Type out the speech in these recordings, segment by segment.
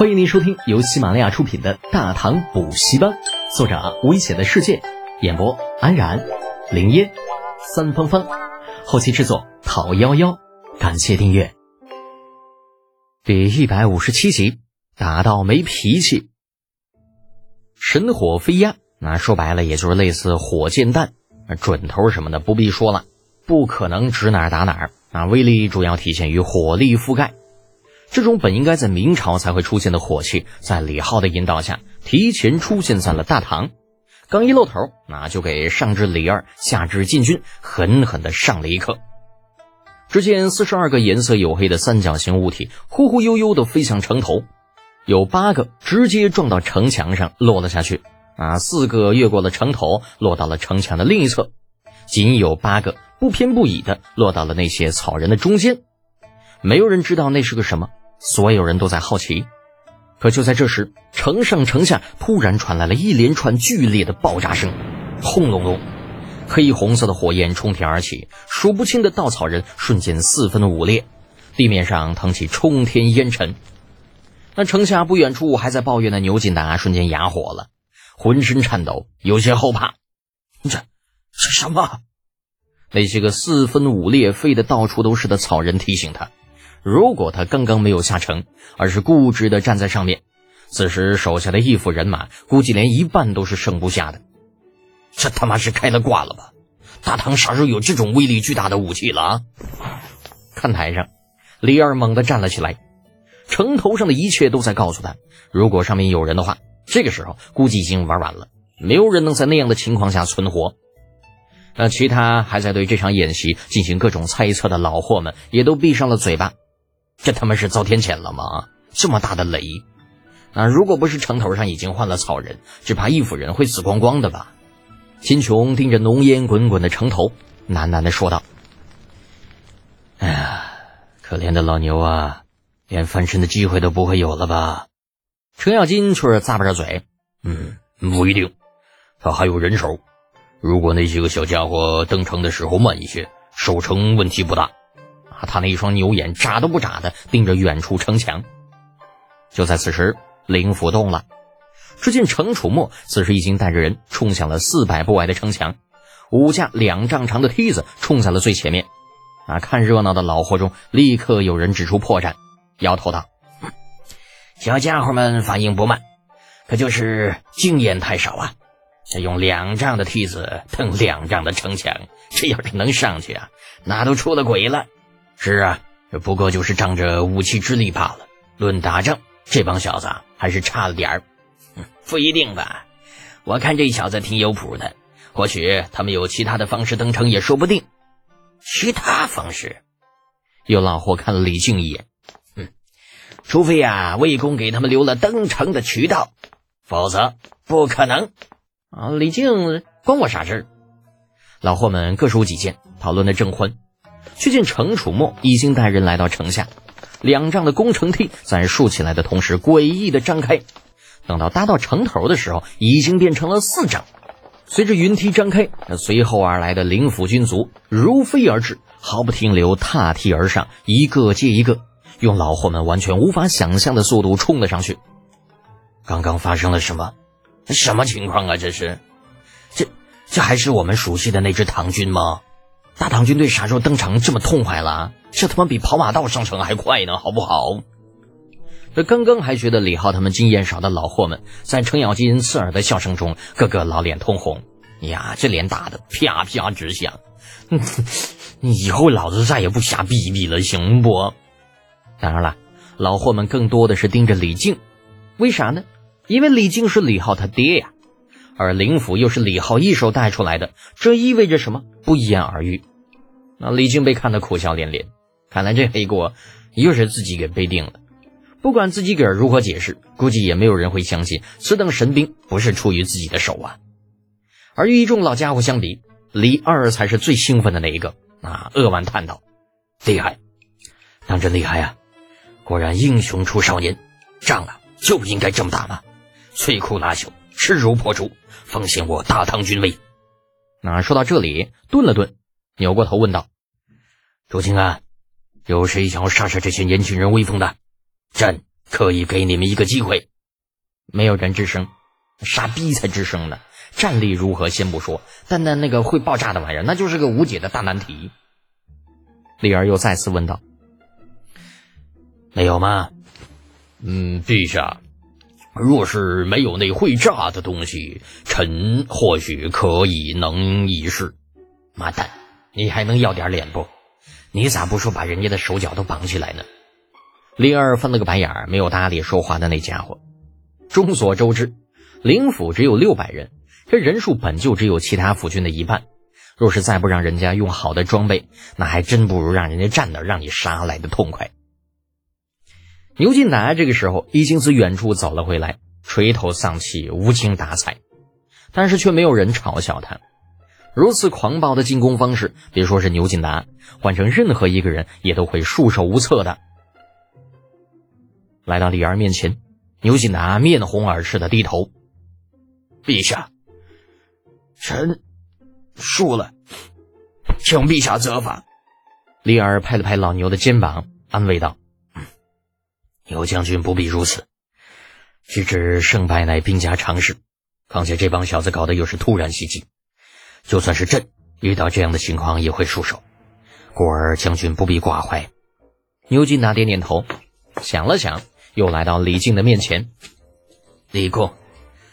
欢迎您收听由喜马拉雅出品的《大唐补习班》，作者危险的世界，演播安然、林烟、三芳芳，后期制作讨幺幺，感谢订阅。第一百五十七集，打到没脾气，神火飞鸦，那说白了也就是类似火箭弹，准头什么的不必说了，不可能指哪儿打哪儿啊，威力主要体现于火力覆盖。这种本应该在明朝才会出现的火器，在李浩的引导下，提前出现在了大唐。刚一露头，那就给上至李二，下至禁军，狠狠的上了一课。只见四十二个颜色黝黑的三角形物体，忽忽悠悠的飞向城头，有八个直接撞到城墙上落了下去，啊，四个越过了城头，落到了城墙的另一侧，仅有八个不偏不倚的落到了那些草人的中间。没有人知道那是个什么。所有人都在好奇，可就在这时，城上城下突然传来了一连串剧烈的爆炸声，轰隆隆，黑红色的火焰冲天而起，数不清的稻草人瞬间四分五裂，地面上腾起冲天烟尘。那城下不远处还在抱怨的牛进达瞬间哑火了，浑身颤抖，有些后怕。这是什么？那些个四分五裂、飞得到处都是的草人提醒他。如果他刚刚没有下城，而是固执的站在上面，此时手下的一副人马估计连一半都是剩不下的。这他妈是开了挂了吧？大唐啥时候有这种威力巨大的武器了啊？看台上，李二猛地站了起来。城头上的一切都在告诉他，如果上面有人的话，这个时候估计已经玩完了，没有人能在那样的情况下存活。那其他还在对这场演习进行各种猜测的老货们，也都闭上了嘴巴。这他妈是遭天谴了吗？这么大的雷！啊，如果不是城头上已经换了草人，只怕义府人会死光光的吧？秦琼盯着浓烟滚滚的城头，喃喃的说道：“哎呀，可怜的老牛啊，连翻身的机会都不会有了吧？”程咬金却是咂巴着嘴：“嗯，不一定，他还有人手。如果那几个小家伙登城的时候慢一些，守城问题不大。”他那一双牛眼眨都不眨的盯着远处城墙。就在此时，灵府动了。只见程楚墨此时已经带着人冲向了四百步外的城墙，五架两丈长的梯子冲在了最前面。啊，看热闹的老货中立刻有人指出破绽，摇头道：“小家伙们反应不慢，可就是经验太少啊！这用两丈的梯子蹬两丈的城墙，这要是能上去啊，那都出了鬼了。”是啊，不过就是仗着武器之力罢了。论打仗，这帮小子还是差了点儿。不一定吧？我看这小子挺有谱的，或许他们有其他的方式登城也说不定。其他方式？有老霍看了李靖一眼。嗯，除非啊，魏公给他们留了登城的渠道，否则不可能。啊，李靖关我啥事儿？老霍们各抒己见，讨论的正欢。却见程楚墨已经带人来到城下，两丈的工程梯在竖起来的同时诡异的张开，等到搭到城头的时候，已经变成了四丈。随着云梯张开，那随后而来的灵府军卒如飞而至，毫不停留，踏梯而上，一个接一个，用老货们完全无法想象的速度冲了上去。刚刚发生了什么？什么情况啊？这是？这这还是我们熟悉的那支唐军吗？大唐军队啥时候登场这么痛快了？这他妈比跑马道上城还快呢，好不好？这刚刚还觉得李浩他们经验少的老货们，在程咬金刺耳的笑声中，个个老脸通红。呀，这脸打的啪啪直响。以后老子再也不瞎逼逼了，行不？当然了，老货们更多的是盯着李靖，为啥呢？因为李靖是李浩他爹呀，而灵府又是李浩一手带出来的，这意味着什么？不言而喻。那李靖被看得苦笑连连，看来这黑锅又是自己给背定了。不管自己个儿如何解释，估计也没有人会相信此等神兵不是出于自己的手啊。而与一众老家伙相比，李二才是最兴奋的那一个。啊，扼腕叹道：“厉害，当真厉害呀！果然英雄出少年，仗啊就应该这么打嘛！摧枯拉朽，势如破竹，奉献我大唐军威。”那说到这里，顿了顿。扭过头问道：“朱清安，有谁想要杀杀这些年轻人威风的？朕可以给你们一个机会。没有人吱声，傻逼才吱声呢。战力如何先不说，单单那个会爆炸的玩意儿，那就是个无解的大难题。丽儿又再次问道：“没有吗？”“嗯，陛下，若是没有那会炸的东西，臣或许可以能一试。”“妈蛋，你还能要点脸不？你咋不说把人家的手脚都绑起来呢？”李儿翻了个白眼儿，没有搭理说话的那家伙。众所周知，灵府只有六百人。这人数本就只有其他府军的一半，若是再不让人家用好的装备，那还真不如让人家站那让你杀来的痛快。牛进达这个时候已经自远处走了回来，垂头丧气，无精打采，但是却没有人嘲笑他。如此狂暴的进攻方式，别说是牛锦达，换成任何一个人也都会束手无策的。来到李儿面前，牛锦达面红耳赤的低头：“陛下。”臣输了，请陛下责罚。李尔拍了拍老牛的肩膀，安慰道：“牛将军不必如此，须知胜败乃兵家常事。况且这帮小子搞的又是突然袭击，就算是朕遇到这样的情况也会束手。故而将军不必挂怀。”牛金达点点头，想了想，又来到李靖的面前：“李公。”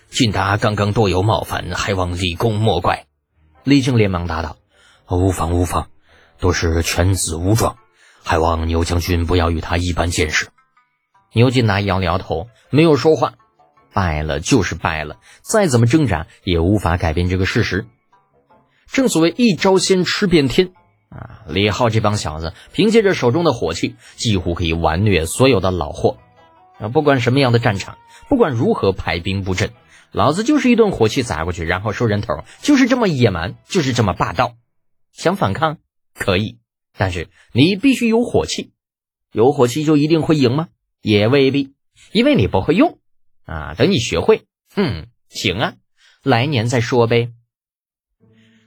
晋达刚刚多有冒犯，还望李公莫怪。李靖连忙答道：“无妨无妨，都是犬子无状，还望牛将军不要与他一般见识。”牛进达摇了摇头，没有说话。败了就是败了，再怎么挣扎也无法改变这个事实。正所谓一招鲜吃遍天啊！李浩这帮小子凭借着手中的火器，几乎可以完虐所有的老货啊！不管什么样的战场，不管如何排兵布阵。老子就是一顿火器砸过去，然后收人头，就是这么野蛮，就是这么霸道。想反抗可以，但是你必须有火器。有火器就一定会赢吗？也未必，因为你不会用啊。等你学会，哼，行啊，来年再说呗。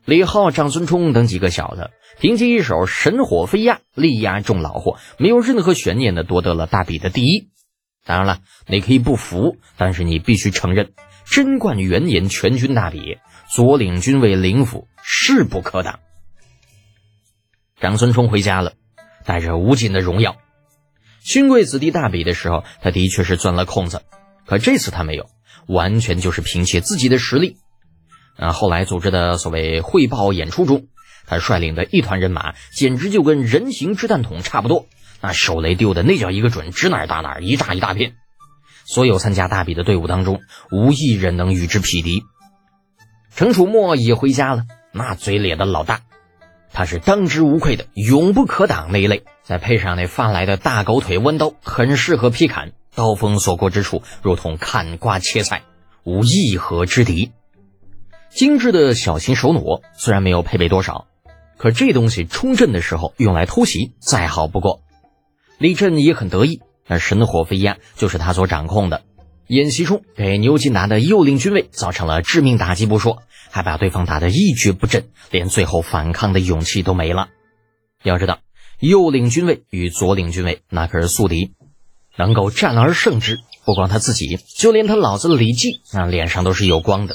李浩、长孙冲等几个小子凭借一手神火飞压，力压众老货，没有任何悬念的夺得了大比的第一。当然了，你可以不服，但是你必须承认。贞观元年，全军大比，左领军卫灵府势不可挡。长孙冲回家了，带着无尽的荣耀。勋贵子弟大比的时候，他的确是钻了空子，可这次他没有，完全就是凭借自己的实力。啊，后来组织的所谓汇报演出中，他率领的一团人马，简直就跟人形掷弹筒差不多，那手雷丢的那叫一个准，指哪打哪，一炸一大片。所有参加大比的队伍当中，无一人能与之匹敌。程楚墨也回家了，那嘴咧的老大，他是当之无愧的永不可挡那一类。再配上那发来的大狗腿弯刀，很适合劈砍，刀锋所过之处，如同砍瓜切菜，无一合之敌。精致的小型手弩虽然没有配备多少，可这东西冲阵的时候用来偷袭，再好不过。李振也很得意。那神火飞鸦就是他所掌控的。演习中给牛金达的右领军卫造成了致命打击不说，还把对方打得一蹶不振，连最后反抗的勇气都没了。要知道，右领军卫与左领军卫那可是宿敌，能够战而胜之，不光他自己，就连他老子李绩那脸上都是有光的。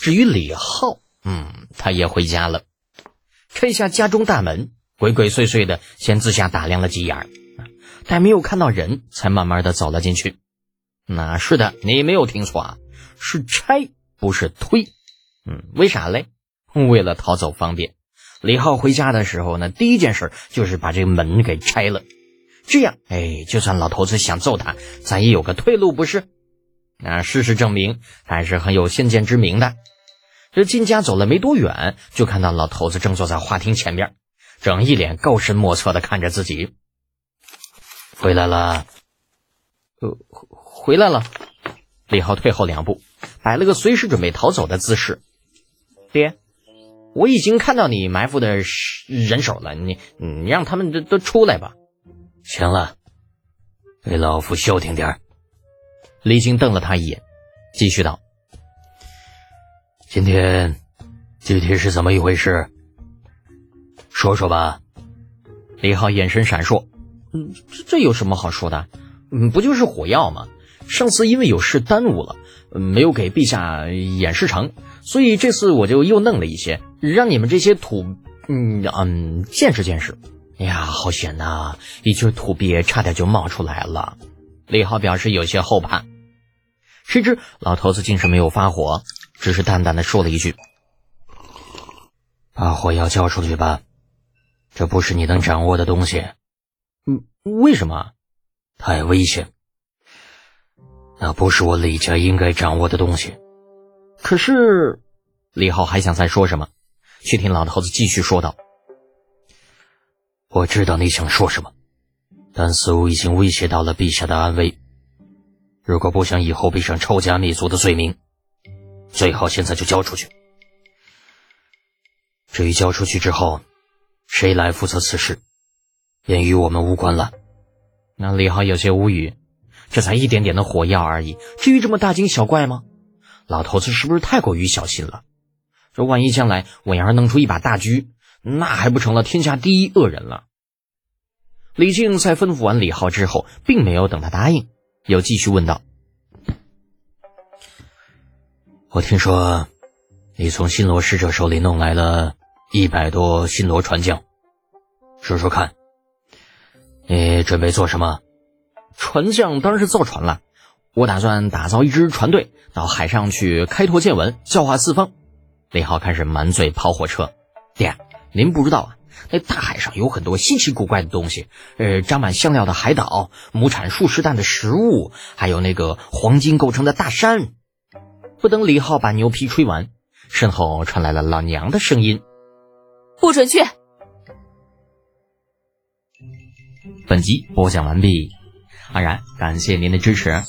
至于李浩，嗯，他也回家了，拆下家中大门，鬼鬼祟祟的先自下打量了几眼。但没有看到人，才慢慢的走了进去。那是的，你没有听错啊，是拆，不是推。嗯，为啥嘞？为了逃走方便。李浩回家的时候呢，第一件事就是把这个门给拆了，这样，哎，就算老头子想揍他，咱也有个退路，不是？那事实证明，他还是很有先见之明的。这进家走了没多远，就看到老头子正坐在花厅前边，正一脸高深莫测的看着自己。回来了，呃，回来了。李浩退后两步，摆了个随时准备逃走的姿势。爹，我已经看到你埋伏的人手了，你你让他们都都出来吧。行了，给老夫消停点李靖瞪了他一眼，继续道：“今天具体是怎么一回事？说说吧。”李浩眼神闪烁。嗯，这这有什么好说的？嗯，不就是火药吗？上次因为有事耽误了，没有给陛下演示成，所以这次我就又弄了一些，让你们这些土，嗯嗯，见识见识。哎呀，好险呐！一句土鳖差点就冒出来了。李浩表示有些后怕，谁知老头子竟是没有发火，只是淡淡的说了一句：“把火药交出去吧，这不是你能掌握的东西。”嗯，为什么？太危险。那不是我李家应该掌握的东西。可是，李浩还想再说什么，却听老头子继续说道：“我知道你想说什么，但似乎已经威胁到了陛下的安危。如果不想以后背上抄家灭族的罪名，最好现在就交出去。至于交出去之后，谁来负责此事，便与我们无关了。”那李浩有些无语。这才一点点的火药而已，至于这么大惊小怪吗？老头子是不是太过于小心了？这万一将来我要是弄出一把大狙，那还不成了天下第一恶人了？李靖在吩咐完李浩之后，并没有等他答应，又继续问道：“我听说你从新罗使者手里弄来了一百多新罗船匠，说说看，你准备做什么？”船匠当然是造船了，我打算打造一支船队到海上去开拓见闻，教化四方。李浩开始满嘴跑火车。爹，您不知道啊，那大海上有很多稀奇古怪的东西，呃，长满香料的海岛，亩产数十担的食物，还有那个黄金构成的大山。不等李浩把牛皮吹完，身后传来了老娘的声音：“不准去。”本集播讲完毕。安然，感谢您的支持。